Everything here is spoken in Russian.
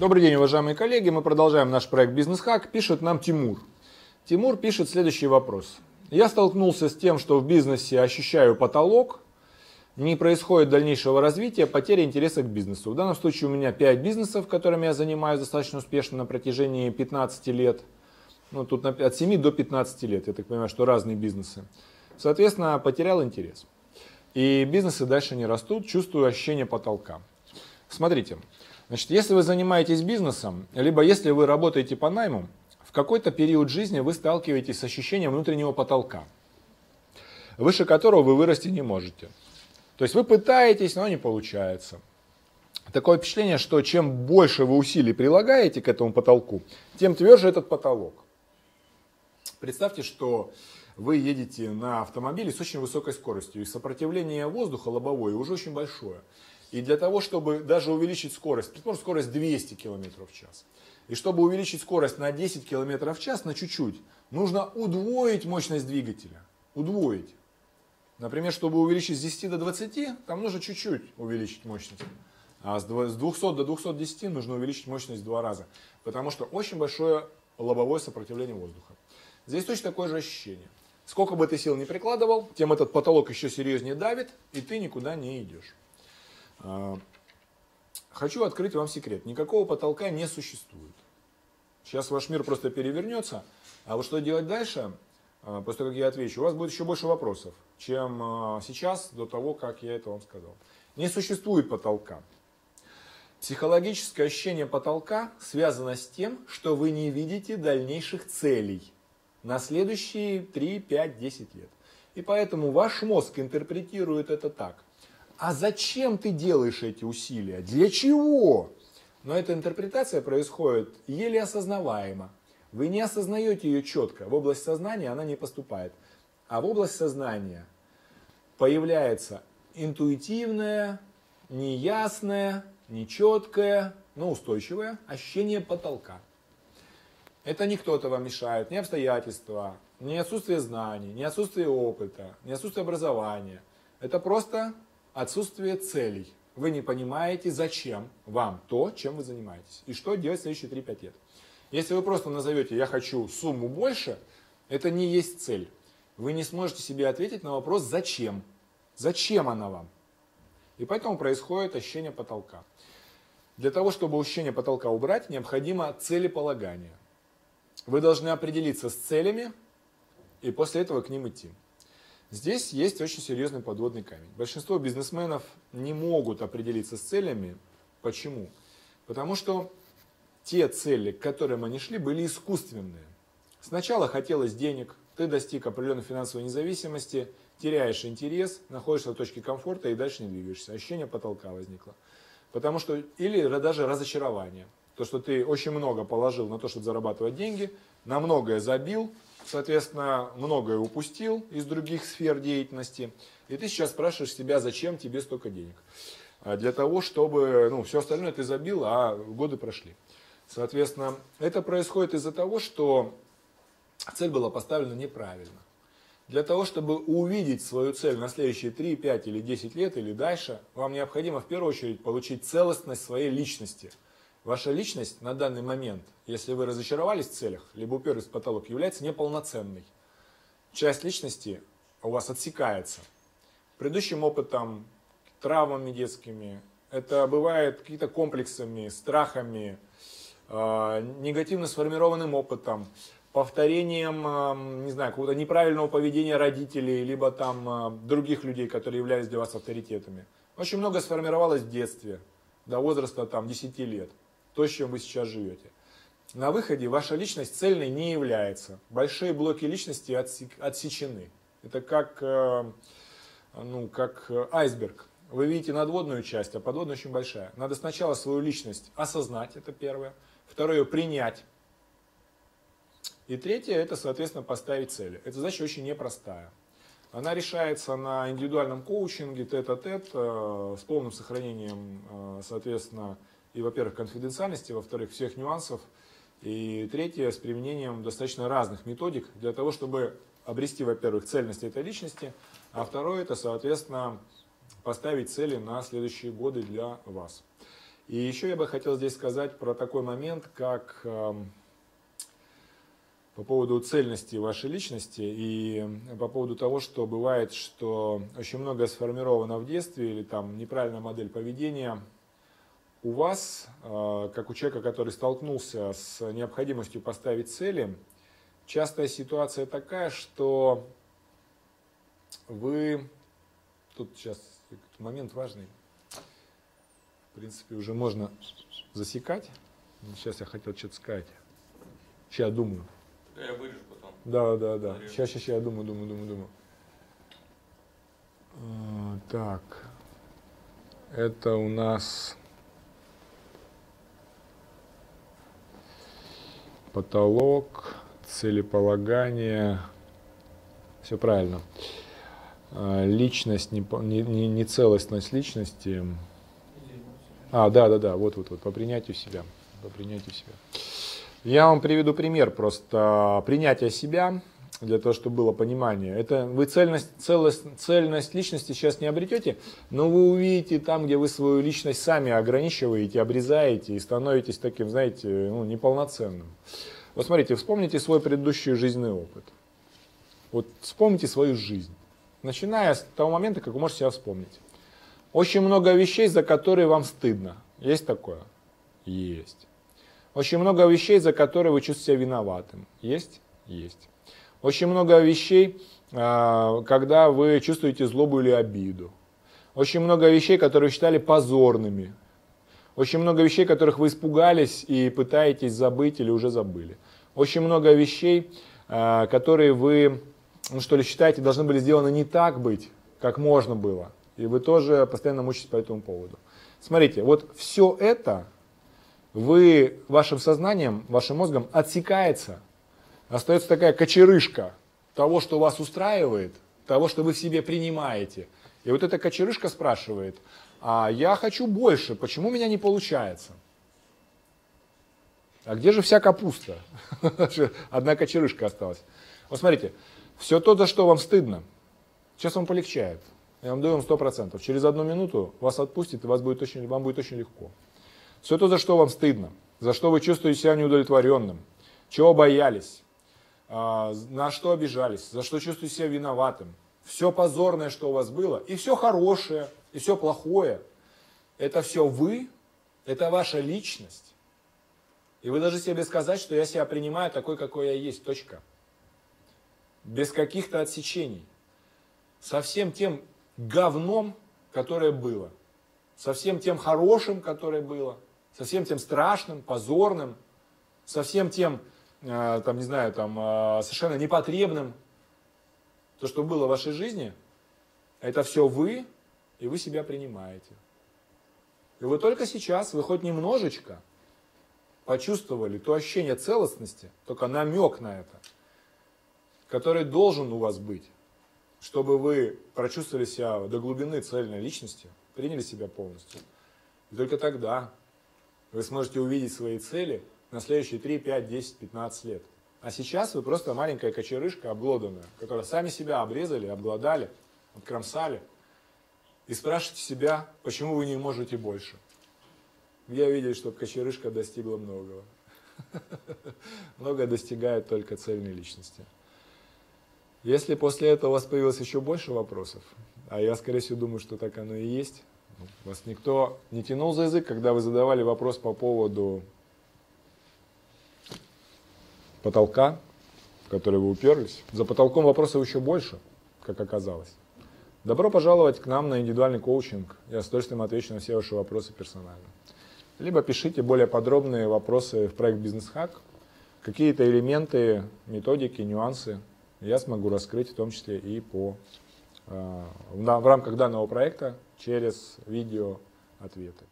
Добрый день, уважаемые коллеги. Мы продолжаем наш проект «Бизнес-хак». Пишет нам Тимур. Тимур пишет следующий вопрос. Я столкнулся с тем, что в бизнесе ощущаю потолок, не происходит дальнейшего развития, потеря интереса к бизнесу. В данном случае у меня 5 бизнесов, которыми я занимаюсь достаточно успешно на протяжении 15 лет. Ну, тут от 7 до 15 лет, я так понимаю, что разные бизнесы. Соответственно, потерял интерес. И бизнесы дальше не растут, чувствую ощущение потолка. Смотрите, значит, если вы занимаетесь бизнесом, либо если вы работаете по найму, в какой-то период жизни вы сталкиваетесь с ощущением внутреннего потолка, выше которого вы вырасти не можете. То есть вы пытаетесь, но не получается. Такое впечатление, что чем больше вы усилий прилагаете к этому потолку, тем тверже этот потолок. Представьте, что вы едете на автомобиле с очень высокой скоростью, и сопротивление воздуха лобовое уже очень большое. И для того, чтобы даже увеличить скорость, предположим, скорость 200 км в час, и чтобы увеличить скорость на 10 км в час, на чуть-чуть, нужно удвоить мощность двигателя. Удвоить. Например, чтобы увеличить с 10 до 20, там нужно чуть-чуть увеличить мощность. А с 200 до 210 нужно увеличить мощность в два раза. Потому что очень большое лобовое сопротивление воздуха. Здесь точно такое же ощущение. Сколько бы ты сил не прикладывал, тем этот потолок еще серьезнее давит, и ты никуда не идешь. А, хочу открыть вам секрет. Никакого потолка не существует. Сейчас ваш мир просто перевернется. А вот что делать дальше, а, после того, как я отвечу, у вас будет еще больше вопросов, чем а, сейчас, до того, как я это вам сказал. Не существует потолка. Психологическое ощущение потолка связано с тем, что вы не видите дальнейших целей на следующие 3, 5, 10 лет. И поэтому ваш мозг интерпретирует это так. А зачем ты делаешь эти усилия? Для чего? Но эта интерпретация происходит еле осознаваемо. Вы не осознаете ее четко. В область сознания она не поступает. А в область сознания появляется интуитивное, неясное, нечеткое, но устойчивое ощущение потолка. Это не кто-то вам мешает, не обстоятельства, не отсутствие знаний, не отсутствие опыта, не отсутствие образования. Это просто отсутствие целей вы не понимаете, зачем вам то, чем вы занимаетесь. И что делать в следующие 3-5 лет. Если вы просто назовете «я хочу сумму больше», это не есть цель. Вы не сможете себе ответить на вопрос «зачем?». Зачем она вам? И поэтому происходит ощущение потолка. Для того, чтобы ощущение потолка убрать, необходимо целеполагание. Вы должны определиться с целями и после этого к ним идти. Здесь есть очень серьезный подводный камень. Большинство бизнесменов не могут определиться с целями. Почему? Потому что те цели, к которым они шли, были искусственные. Сначала хотелось денег, ты достиг определенной финансовой независимости, теряешь интерес, находишься в точке комфорта и дальше не двигаешься. Ощущение потолка возникло. Потому что, или даже разочарование. То, что ты очень много положил на то, чтобы зарабатывать деньги, на многое забил, соответственно, многое упустил из других сфер деятельности, и ты сейчас спрашиваешь себя, зачем тебе столько денег. А для того, чтобы, ну, все остальное ты забил, а годы прошли. Соответственно, это происходит из-за того, что цель была поставлена неправильно. Для того, чтобы увидеть свою цель на следующие 3, 5 или 10 лет или дальше, вам необходимо в первую очередь получить целостность своей личности – Ваша личность на данный момент, если вы разочаровались в целях, либо уперлись в потолок, является неполноценной. Часть личности у вас отсекается. Предыдущим опытом, травмами детскими, это бывает какие-то комплексами, страхами, э, негативно сформированным опытом, повторением, э, не знаю, какого-то неправильного поведения родителей, либо там э, других людей, которые являлись для вас авторитетами. Очень много сформировалось в детстве, до возраста там 10 лет то, с чем вы сейчас живете. На выходе ваша личность цельной не является. Большие блоки личности отсечены. Это как, э, ну, как айсберг. Вы видите надводную часть, а подводная очень большая. Надо сначала свою личность осознать, это первое. Второе, принять. И третье, это, соответственно, поставить цели. Эта задача очень непростая. Она решается на индивидуальном коучинге, тет-а-тет, -тет, с полным сохранением, э, соответственно, и, во-первых, конфиденциальности, во-вторых, всех нюансов, и третье, с применением достаточно разных методик для того, чтобы обрести, во-первых, цельность этой личности, а второе, это, соответственно, поставить цели на следующие годы для вас. И еще я бы хотел здесь сказать про такой момент, как эм, по поводу цельности вашей личности и по поводу того, что бывает, что очень многое сформировано в детстве или там неправильная модель поведения. У вас, э, как у человека, который столкнулся с необходимостью поставить цели, частая ситуация такая, что вы... Тут сейчас момент важный. В принципе, уже можно засекать. Сейчас я хотел что-то сказать. Сейчас думаю. Я вырежу потом. Да, да, да. Сейчас, сейчас, сейчас, я думаю, думаю, думаю, думаю. А, так. Это у нас потолок, целеполагание. Все правильно. А, личность, не, не, не целостность личности. А, да, да, да, вот, вот, вот, по принятию себя. По принятию себя. Я вам приведу пример просто принятия себя, для того, чтобы было понимание. Это вы цельность, целость, цельность личности сейчас не обретете, но вы увидите там, где вы свою личность сами ограничиваете, обрезаете и становитесь таким, знаете, ну, неполноценным. Вот смотрите, вспомните свой предыдущий жизненный опыт. Вот вспомните свою жизнь. Начиная с того момента, как вы можете себя вспомнить. Очень много вещей, за которые вам стыдно. Есть такое? Есть. Очень много вещей, за которые вы чувствуете себя виноватым. Есть? Есть. Очень много вещей, а, когда вы чувствуете злобу или обиду. Очень много вещей, которые считали позорными. Очень много вещей, которых вы испугались и пытаетесь забыть или уже забыли. Очень много вещей, а, которые вы, ну что ли, считаете, должны были сделаны не так быть, как можно было. И вы тоже постоянно мучаетесь по этому поводу. Смотрите, вот все это вы вашим сознанием, вашим мозгом отсекается, остается такая кочерышка того, что вас устраивает, того, что вы в себе принимаете. И вот эта кочерышка спрашивает, а я хочу больше, почему у меня не получается? А где же вся капуста? Одна кочерышка осталась. Вот смотрите, все то, за что вам стыдно, сейчас вам полегчает. Я вам даю вам 100%. Через одну минуту вас отпустит, и вас будет очень, вам будет очень легко. Все то, за что вам стыдно, за что вы чувствуете себя неудовлетворенным, чего боялись, на что обижались, за что чувствуете себя виноватым, все позорное, что у вас было, и все хорошее, и все плохое, это все вы, это ваша личность. И вы должны себе сказать, что я себя принимаю такой, какой я есть, точка. Без каких-то отсечений. Со всем тем говном, которое было. Со всем тем хорошим, которое было – со всем тем страшным, позорным, со всем тем, там, не знаю, там, э, совершенно непотребным, то, что было в вашей жизни, это все вы, и вы себя принимаете. И вы только сейчас, вы хоть немножечко почувствовали то ощущение целостности, только намек на это, который должен у вас быть, чтобы вы прочувствовали себя до глубины цельной личности, приняли себя полностью. И только тогда вы сможете увидеть свои цели на следующие 3, 5, 10, 15 лет. А сейчас вы просто маленькая кочерышка обглоданная, которая сами себя обрезали, обглодали, откромсали. И спрашивайте себя, почему вы не можете больше. Где видели, что кочерышка достигла многого? Многое достигает только цельной личности. Если после этого у вас появилось еще больше вопросов, а я, скорее всего, думаю, что так оно и есть, вас никто не тянул за язык, когда вы задавали вопрос по поводу потолка, в который вы уперлись. За потолком вопросов еще больше, как оказалось. Добро пожаловать к нам на индивидуальный коучинг. Я с удовольствием отвечу на все ваши вопросы персонально. Либо пишите более подробные вопросы в проект «Бизнес-хак». Какие-то элементы, методики, нюансы я смогу раскрыть, в том числе и по, э, в рамках данного проекта через видео ответы.